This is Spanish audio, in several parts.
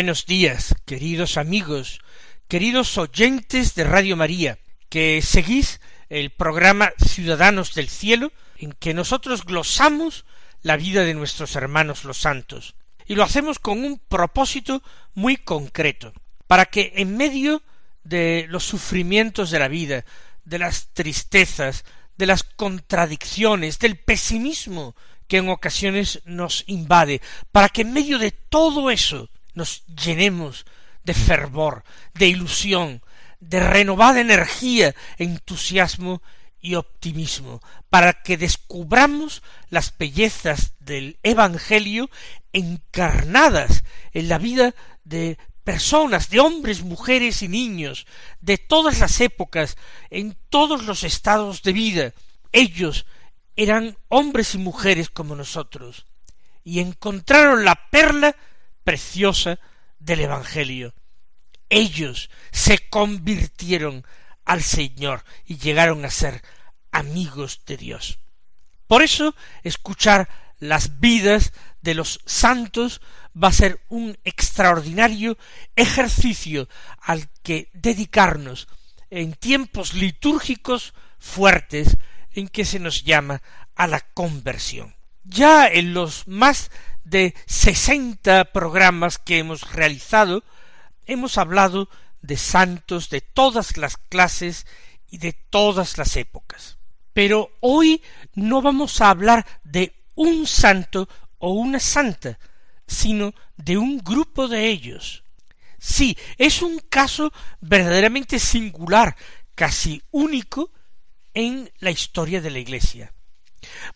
Buenos días, queridos amigos, queridos oyentes de Radio María, que seguís el programa Ciudadanos del Cielo, en que nosotros glosamos la vida de nuestros hermanos los santos, y lo hacemos con un propósito muy concreto, para que en medio de los sufrimientos de la vida, de las tristezas, de las contradicciones, del pesimismo que en ocasiones nos invade, para que en medio de todo eso nos llenemos de fervor, de ilusión, de renovada energía, entusiasmo y optimismo, para que descubramos las bellezas del Evangelio encarnadas en la vida de personas, de hombres, mujeres y niños, de todas las épocas, en todos los estados de vida. Ellos eran hombres y mujeres como nosotros, y encontraron la perla preciosa del Evangelio. Ellos se convirtieron al Señor y llegaron a ser amigos de Dios. Por eso, escuchar las vidas de los santos va a ser un extraordinario ejercicio al que dedicarnos en tiempos litúrgicos fuertes en que se nos llama a la conversión. Ya en los más de sesenta programas que hemos realizado, hemos hablado de santos de todas las clases y de todas las épocas. Pero hoy no vamos a hablar de un santo o una santa, sino de un grupo de ellos. Sí, es un caso verdaderamente singular, casi único en la historia de la Iglesia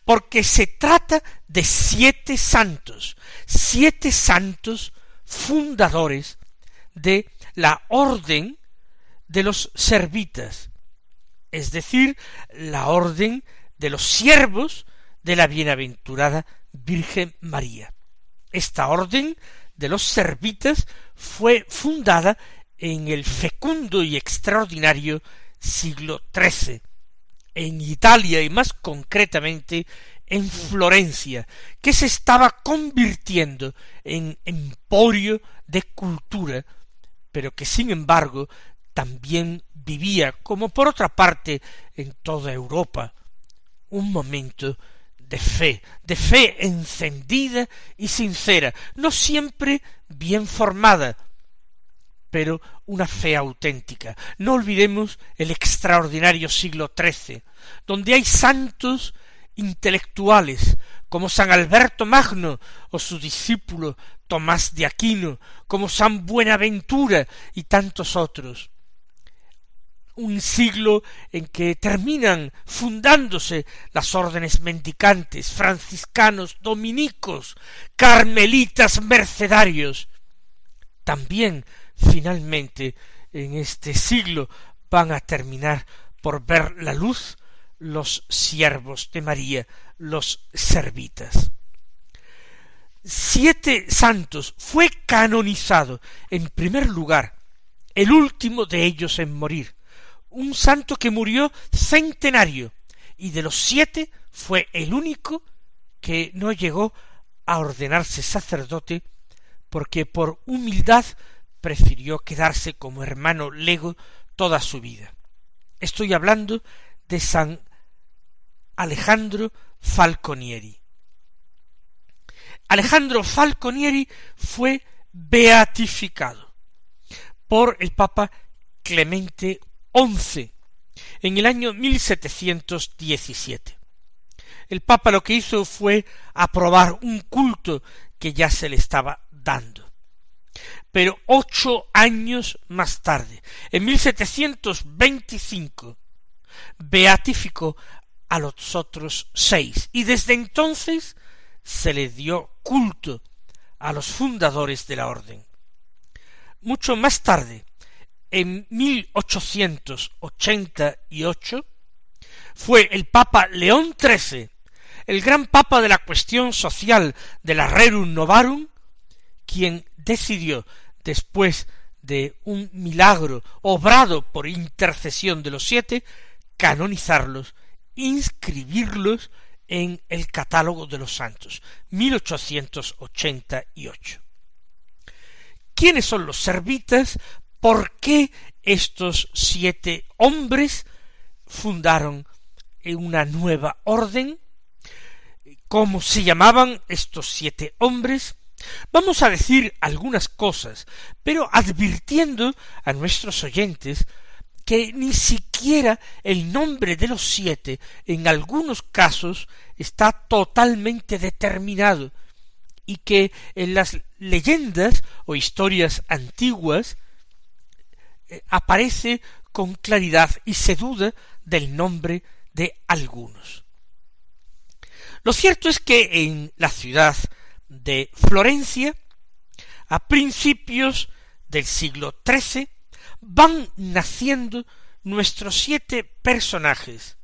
porque se trata de siete santos, siete santos fundadores de la orden de los servitas, es decir, la orden de los siervos de la bienaventurada Virgen María. Esta orden de los servitas fue fundada en el fecundo y extraordinario siglo XIII, en Italia y más concretamente en Florencia, que se estaba convirtiendo en emporio de cultura, pero que sin embargo también vivía, como por otra parte en toda Europa, un momento de fe, de fe encendida y sincera, no siempre bien formada, pero una fe auténtica. No olvidemos el extraordinario siglo XIII, donde hay santos intelectuales como San Alberto Magno o su discípulo Tomás de Aquino, como San Buenaventura y tantos otros. Un siglo en que terminan fundándose las órdenes mendicantes, franciscanos, dominicos, carmelitas, mercedarios. También finalmente en este siglo van a terminar por ver la luz los siervos de María, los servitas. Siete santos fue canonizado en primer lugar, el último de ellos en morir, un santo que murió centenario, y de los siete fue el único que no llegó a ordenarse sacerdote porque por humildad prefirió quedarse como hermano lego toda su vida. Estoy hablando de San Alejandro Falconieri. Alejandro Falconieri fue beatificado por el Papa Clemente XI en el año 1717. el Papa lo que hizo fue aprobar un culto que ya se le estaba dando. Pero ocho años más tarde, en 1725, beatificó a los otros seis y desde entonces se le dio culto a los fundadores de la orden. Mucho más tarde, en 1888, fue el Papa León XIII, el gran Papa de la cuestión social de la Rerum Novarum, quien decidió, después de un milagro obrado por intercesión de los siete, canonizarlos, inscribirlos en el catálogo de los santos, 1888. ¿Quiénes son los servitas? ¿Por qué estos siete hombres fundaron una nueva orden? ¿Cómo se llamaban estos siete hombres? Vamos a decir algunas cosas, pero advirtiendo a nuestros oyentes que ni siquiera el nombre de los siete en algunos casos está totalmente determinado y que en las leyendas o historias antiguas eh, aparece con claridad y se duda del nombre de algunos. Lo cierto es que en la ciudad de Florencia, a principios del siglo XIII, van naciendo nuestros siete personajes,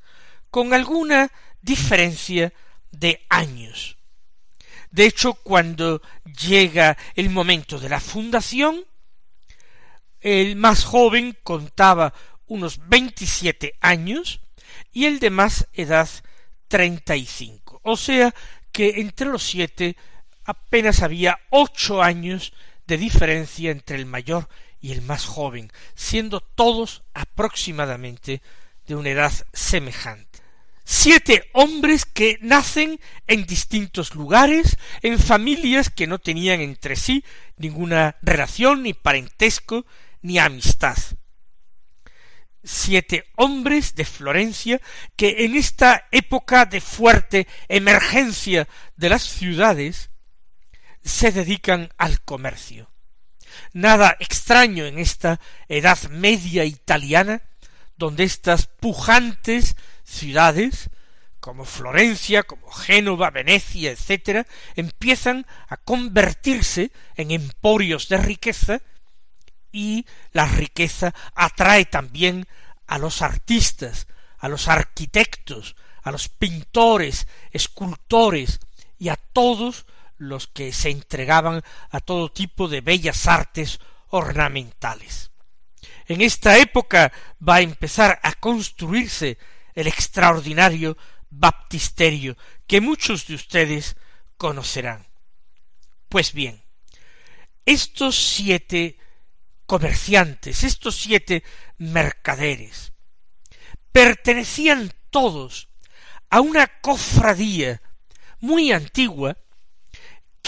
con alguna diferencia de años. De hecho, cuando llega el momento de la fundación, el más joven contaba unos veintisiete años y el de más edad treinta y cinco. O sea que entre los siete apenas había ocho años de diferencia entre el mayor y el más joven, siendo todos aproximadamente de una edad semejante. Siete hombres que nacen en distintos lugares, en familias que no tenían entre sí ninguna relación, ni parentesco, ni amistad. Siete hombres de Florencia que en esta época de fuerte emergencia de las ciudades se dedican al comercio nada extraño en esta Edad Media italiana, donde estas pujantes ciudades, como Florencia, como Génova, Venecia, etc., empiezan a convertirse en emporios de riqueza, y la riqueza atrae también a los artistas, a los arquitectos, a los pintores, escultores y a todos los que se entregaban a todo tipo de bellas artes ornamentales. En esta época va a empezar a construirse el extraordinario baptisterio que muchos de ustedes conocerán. Pues bien, estos siete comerciantes, estos siete mercaderes, pertenecían todos a una cofradía muy antigua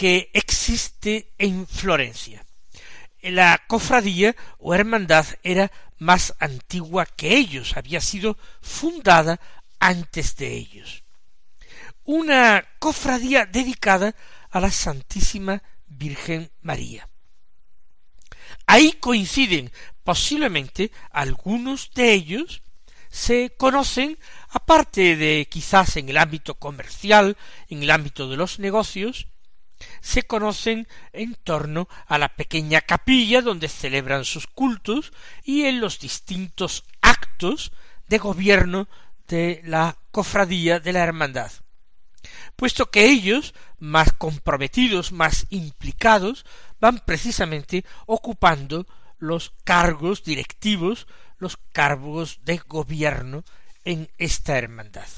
que existe en Florencia. La cofradía o hermandad era más antigua que ellos, había sido fundada antes de ellos. Una cofradía dedicada a la Santísima Virgen María. Ahí coinciden posiblemente algunos de ellos se conocen, aparte de quizás en el ámbito comercial, en el ámbito de los negocios, se conocen en torno a la pequeña capilla donde celebran sus cultos y en los distintos actos de gobierno de la cofradía de la hermandad puesto que ellos, más comprometidos, más implicados, van precisamente ocupando los cargos directivos, los cargos de gobierno en esta hermandad.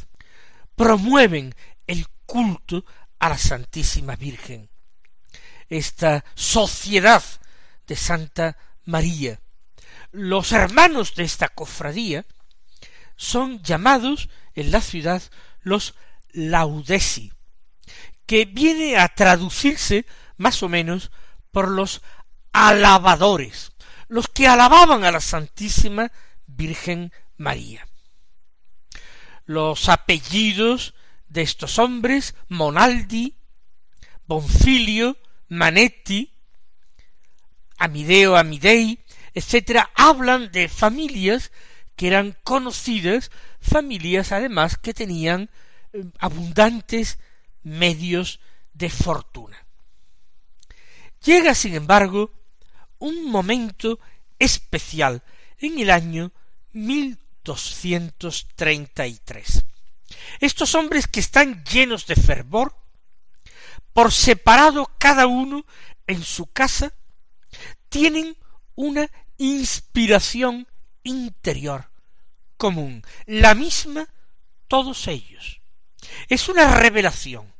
Promueven el culto a la Santísima Virgen. Esta sociedad de Santa María. Los hermanos de esta cofradía son llamados en la ciudad los laudesi, que viene a traducirse más o menos por los alabadores, los que alababan a la Santísima Virgen María. Los apellidos de estos hombres, Monaldi, Bonfilio, Manetti, Amideo Amidei, etcétera, hablan de familias que eran conocidas, familias además que tenían eh, abundantes medios de fortuna. Llega, sin embargo, un momento especial en el año 1233. Estos hombres que están llenos de fervor, por separado cada uno en su casa, tienen una inspiración interior común, la misma todos ellos. Es una revelación.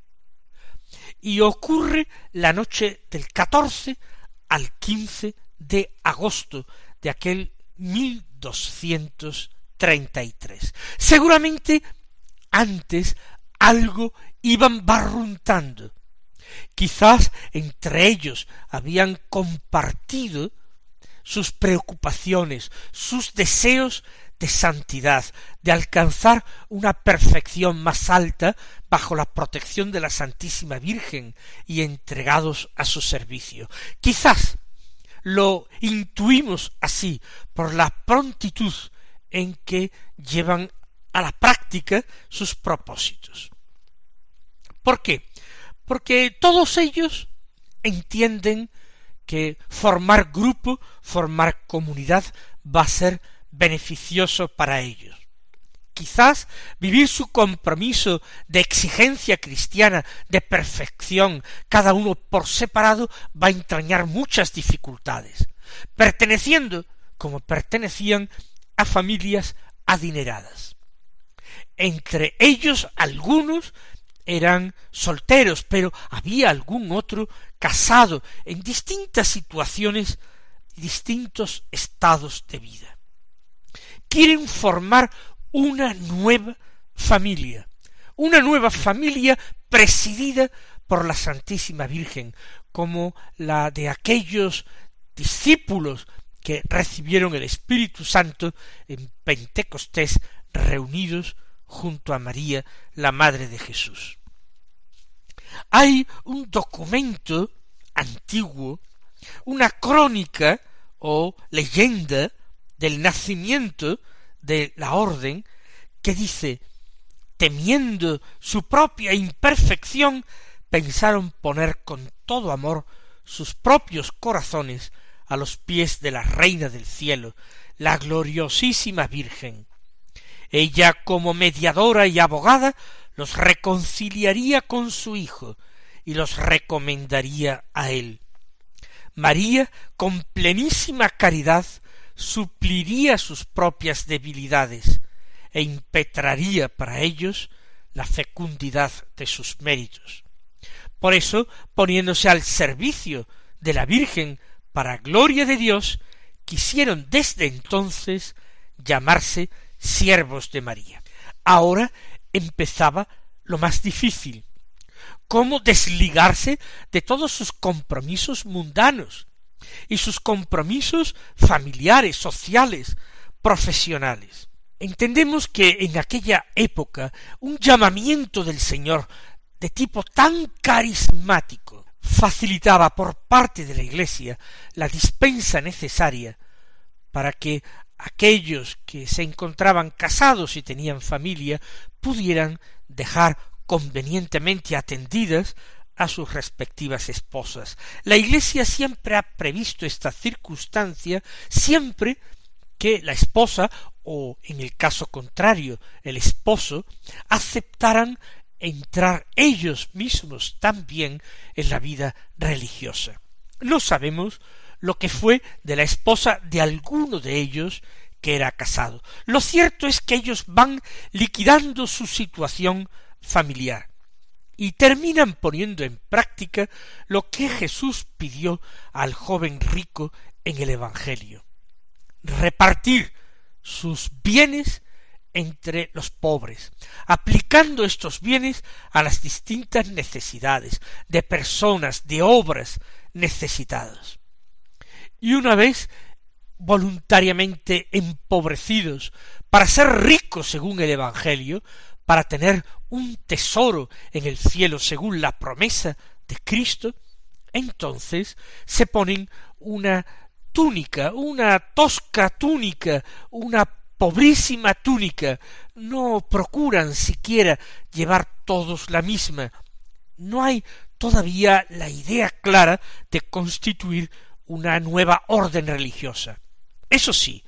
Y ocurre la noche del 14 al 15 de agosto de aquel 1233. Seguramente antes algo iban barruntando. Quizás entre ellos habían compartido sus preocupaciones, sus deseos de santidad, de alcanzar una perfección más alta bajo la protección de la Santísima Virgen y entregados a su servicio. Quizás lo intuimos así por la prontitud en que llevan a la práctica sus propósitos. ¿Por qué? Porque todos ellos entienden que formar grupo, formar comunidad va a ser beneficioso para ellos. Quizás vivir su compromiso de exigencia cristiana, de perfección, cada uno por separado, va a entrañar muchas dificultades, perteneciendo, como pertenecían, a familias adineradas. Entre ellos algunos eran solteros, pero había algún otro casado en distintas situaciones, distintos estados de vida. Quieren formar una nueva familia, una nueva familia presidida por la Santísima Virgen, como la de aquellos discípulos que recibieron el Espíritu Santo en Pentecostés reunidos junto a María, la Madre de Jesús. Hay un documento antiguo, una crónica o leyenda del nacimiento de la orden que dice temiendo su propia imperfección, pensaron poner con todo amor sus propios corazones a los pies de la Reina del Cielo, la gloriosísima Virgen, ella como mediadora y abogada los reconciliaría con su Hijo y los recomendaría a él. María, con plenísima caridad, supliría sus propias debilidades e impetraría para ellos la fecundidad de sus méritos. Por eso, poniéndose al servicio de la Virgen para gloria de Dios, quisieron desde entonces llamarse siervos de María. Ahora empezaba lo más difícil, cómo desligarse de todos sus compromisos mundanos y sus compromisos familiares, sociales, profesionales. Entendemos que en aquella época un llamamiento del Señor de tipo tan carismático facilitaba por parte de la Iglesia la dispensa necesaria para que aquellos que se encontraban casados y tenían familia pudieran dejar convenientemente atendidas a sus respectivas esposas. La Iglesia siempre ha previsto esta circunstancia siempre que la esposa o en el caso contrario el esposo aceptaran entrar ellos mismos también en la vida religiosa. No sabemos lo que fue de la esposa de alguno de ellos que era casado. Lo cierto es que ellos van liquidando su situación familiar y terminan poniendo en práctica lo que Jesús pidió al joven rico en el Evangelio repartir sus bienes entre los pobres, aplicando estos bienes a las distintas necesidades de personas, de obras necesitadas y una vez voluntariamente empobrecidos para ser ricos según el Evangelio, para tener un tesoro en el cielo según la promesa de Cristo, entonces se ponen una túnica, una tosca túnica, una pobrísima túnica, no procuran siquiera llevar todos la misma. No hay todavía la idea clara de constituir una nueva orden religiosa. Eso sí,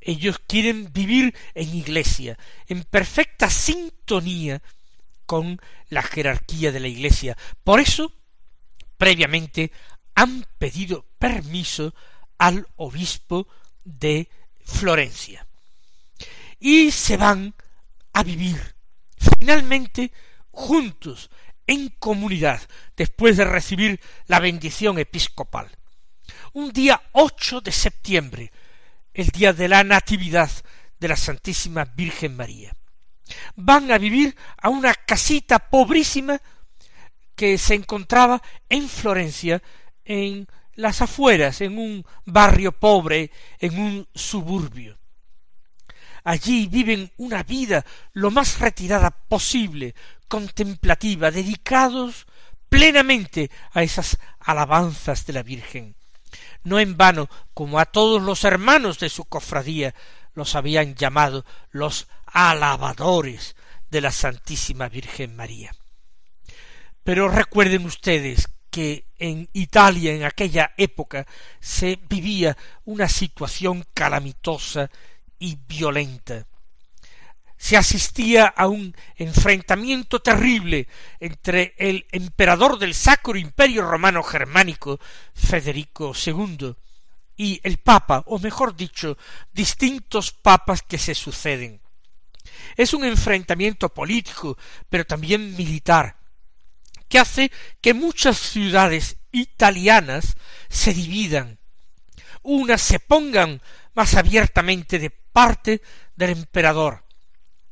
ellos quieren vivir en iglesia, en perfecta sintonía con la jerarquía de la iglesia. Por eso, previamente, han pedido permiso al obispo de Florencia. Y se van a vivir finalmente juntos, en comunidad, después de recibir la bendición episcopal. Un día 8 de septiembre, el día de la Natividad de la Santísima Virgen María. Van a vivir a una casita pobrísima que se encontraba en Florencia, en las afueras, en un barrio pobre, en un suburbio. Allí viven una vida lo más retirada posible, contemplativa, dedicados plenamente a esas alabanzas de la Virgen. No en vano, como a todos los hermanos de su cofradía los habían llamado los alabadores de la Santísima Virgen María. Pero recuerden ustedes que en Italia en aquella época se vivía una situación calamitosa y violenta. Se asistía a un enfrentamiento terrible entre el emperador del Sacro Imperio Romano Germánico, Federico II, y el Papa, o mejor dicho, distintos papas que se suceden. Es un enfrentamiento político, pero también militar, que hace que muchas ciudades italianas se dividan, unas se pongan más abiertamente de parte del emperador,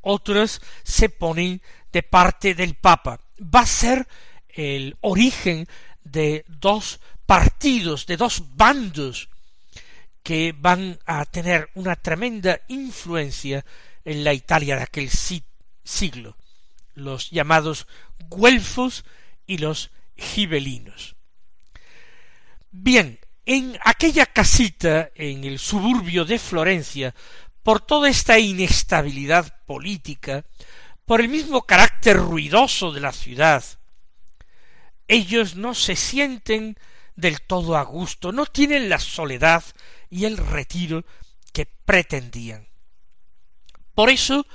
otras se ponen de parte del papa. Va a ser el origen de dos partidos, de dos bandos que van a tener una tremenda influencia en la Italia de aquel siglo, los llamados güelfos y los gibelinos. Bien, en aquella casita en el suburbio de Florencia, por toda esta inestabilidad política, por el mismo carácter ruidoso de la ciudad, ellos no se sienten del todo a gusto, no tienen la soledad y el retiro que pretendían. Por eso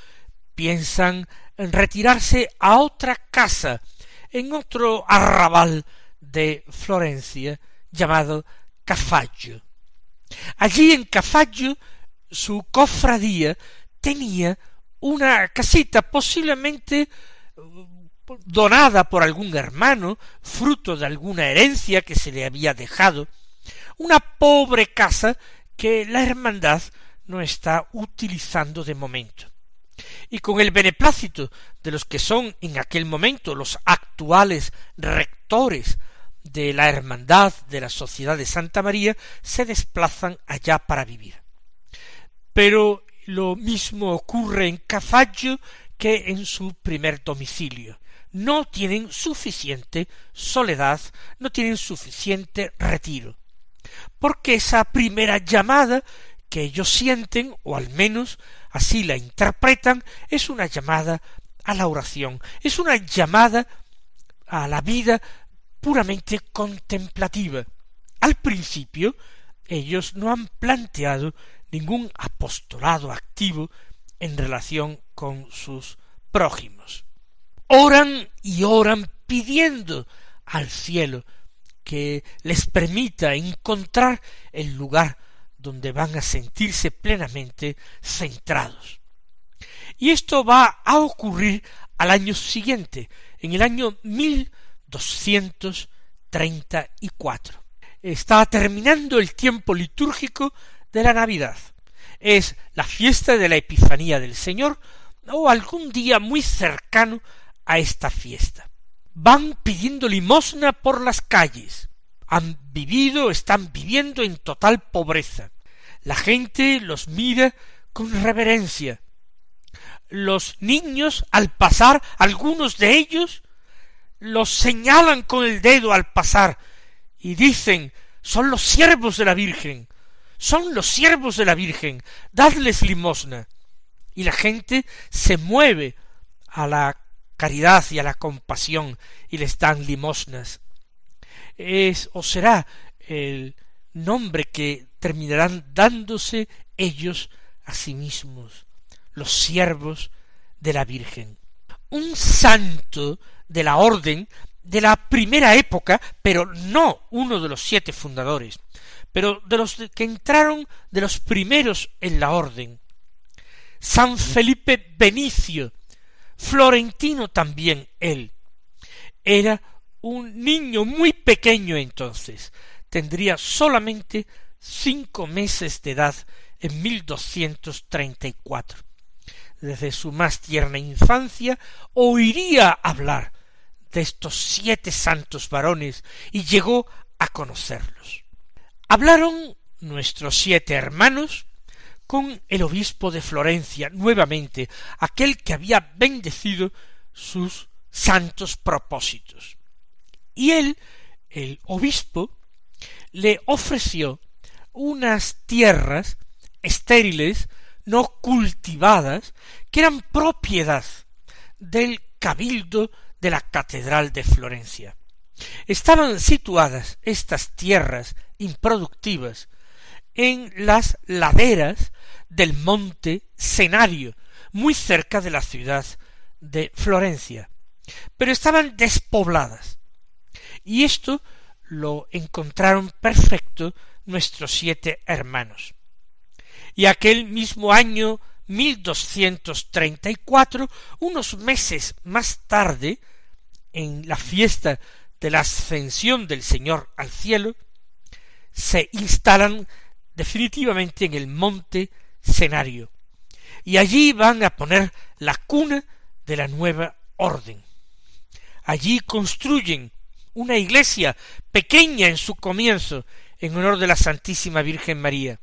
piensan en retirarse a otra casa en otro arrabal de Florencia llamado Cafaggio. Allí en Cafaggio su cofradía tenía una casita posiblemente uh, donada por algún hermano, fruto de alguna herencia que se le había dejado, una pobre casa que la hermandad no está utilizando de momento y con el beneplácito de los que son en aquel momento los actuales rectores de la hermandad de la Sociedad de Santa María, se desplazan allá para vivir. Pero lo mismo ocurre en Cafaggio que en su primer domicilio. No tienen suficiente soledad, no tienen suficiente retiro. Porque esa primera llamada que ellos sienten, o al menos así la interpretan, es una llamada a la oración, es una llamada a la vida puramente contemplativa. Al principio, ellos no han planteado ningún apostolado activo en relación con sus prójimos. Oran y oran pidiendo al cielo que les permita encontrar el lugar donde van a sentirse plenamente centrados. Y esto va a ocurrir al año siguiente, en el año mil doscientos treinta y cuatro. Está terminando el tiempo litúrgico de la Navidad. Es la fiesta de la Epifanía del Señor o algún día muy cercano a esta fiesta. Van pidiendo limosna por las calles. Han vivido, están viviendo en total pobreza. La gente los mira con reverencia. los niños al pasar, algunos de ellos, los señalan con el dedo al pasar y dicen son los siervos de la Virgen, son los siervos de la Virgen, dadles limosna. Y la gente se mueve a la caridad y a la compasión y les dan limosnas. Es o será el nombre que terminarán dándose ellos a sí mismos, los siervos de la Virgen. Un santo de la orden de la primera época, pero no uno de los siete fundadores, pero de los que entraron de los primeros en la orden. San Felipe Benicio, florentino también él. Era un niño muy pequeño entonces, tendría solamente cinco meses de edad en 1234. Desde su más tierna infancia oiría hablar de estos siete santos varones y llegó a conocerlos. Hablaron nuestros siete hermanos con el obispo de Florencia nuevamente, aquel que había bendecido sus santos propósitos. Y él, el obispo, le ofreció unas tierras estériles, no cultivadas, que eran propiedad del cabildo de la Catedral de Florencia. Estaban situadas estas tierras improductivas en las laderas del monte Senario, muy cerca de la ciudad de Florencia, pero estaban despobladas. Y esto lo encontraron perfecto nuestros siete hermanos. Y aquel mismo año 1234, unos meses más tarde, en la fiesta de la ascensión del Señor al cielo, se instalan definitivamente en el monte Cenario. Y allí van a poner la cuna de la nueva orden. Allí construyen una iglesia pequeña en su comienzo, en honor de la Santísima Virgen María.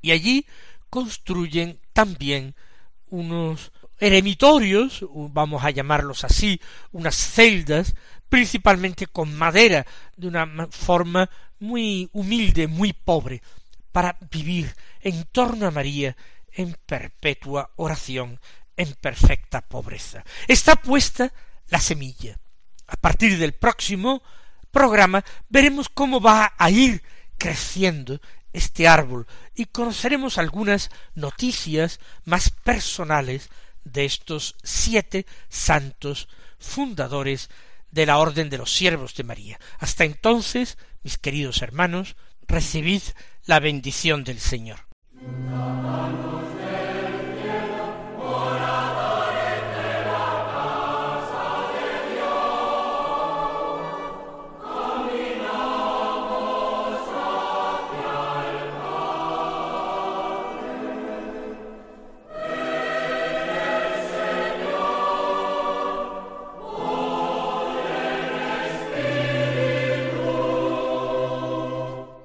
Y allí construyen también unos eremitorios, vamos a llamarlos así, unas celdas, principalmente con madera, de una forma muy humilde, muy pobre, para vivir en torno a María en perpetua oración, en perfecta pobreza. Está puesta la semilla. A partir del próximo programa veremos cómo va a ir creciendo este árbol y conoceremos algunas noticias más personales de estos siete santos fundadores de la Orden de los Siervos de María. Hasta entonces, mis queridos hermanos, recibid la bendición del Señor.